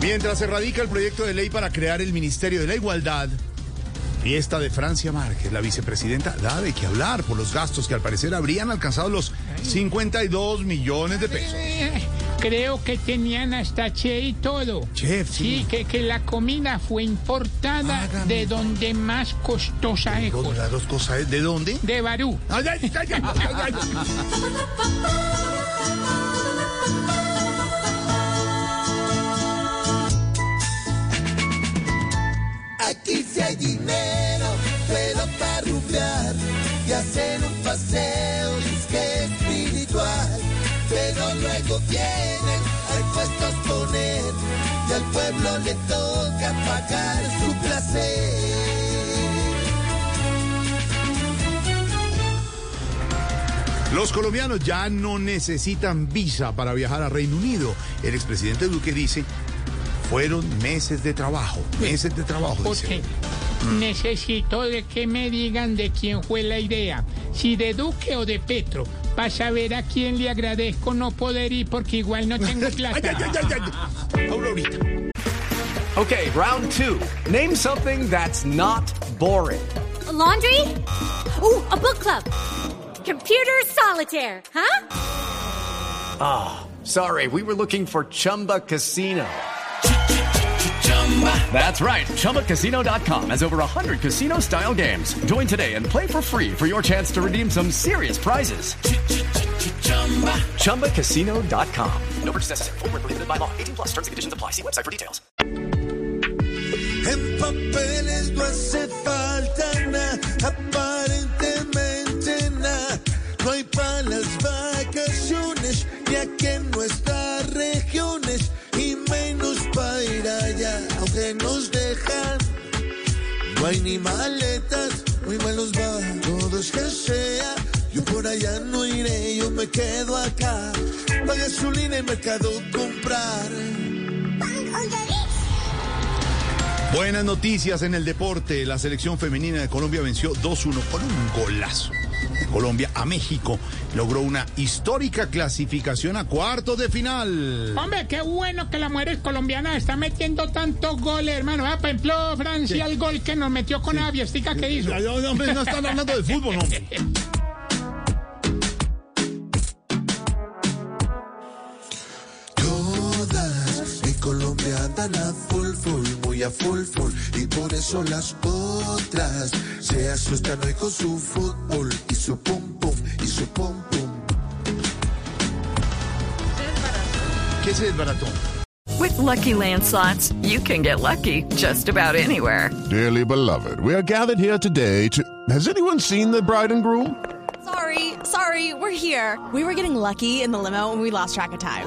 Mientras se radica el proyecto de ley para crear el Ministerio de la Igualdad, fiesta de Francia Márquez, la vicepresidenta, da de qué hablar por los gastos que al parecer habrían alcanzado los 52 millones de pesos. Creo que tenían hasta che y todo. Chef, sí. Sí, que, que la comida fue importada Hágame. de donde más costosa es. Las dos cosas, ¿de dónde? De Barú. Ay, ay, ay, ay, ay, ay. Aquí sí hay dinero, pero para rumbear y hacer un paseo es que espiritual. Pero luego vienen a impuestos poner y al pueblo le toca pagar su placer. Los colombianos ya no necesitan visa para viajar a Reino Unido. El expresidente Duque dice, fueron meses de trabajo, meses de trabajo. dice. Porque necesito de que me digan de quién fue la idea. Si de Duque o de Petro. Para saber a quién le agradezco no poder ir porque igual no tengo Ay, ay, ay, ay, ay. Aurorita. Okay, round two. Name something that's not boring. A laundry? Ooh, a book club. Computer solitaire, huh? Ah, sorry, we were looking for Chumba Casino. That's right. ChumbaCasino.com has over 100 casino style games. Join today and play for free for your chance to redeem some serious prizes. ChumbaCasino.com. No purchase necessary. Where prohibited by law. 18 plus terms and conditions apply. See website for details. En papeles no hace falta nada, No hay ni maletas, muy malos va, todos que sea. Yo por allá no iré, yo me quedo acá. Pa' gasolina y mercado comprar. Buenas noticias en el deporte. La selección femenina de Colombia venció 2-1 con un golazo. Colombia a México logró una histórica clasificación a cuartos de final. Hombre, qué bueno que la mujer colombiana está metiendo tantos goles, hermano. Ah, por ejemplo, Francia, el gol que nos metió con la Viestica que hizo. Ya, hombre, no están hablando de fútbol, hombre. Todas en Colombia andan full full, muy a full full y por eso las otras se asustan hoy con su fútbol y su pum pum y su pum pum. ¿Qué es el baratón? With Lucky Land slots, you can get lucky just about anywhere. Dearly beloved, we are gathered here today to. Has anyone seen the bride and groom? Sorry, sorry, we're here. We were getting lucky in the limo and we lost track of time.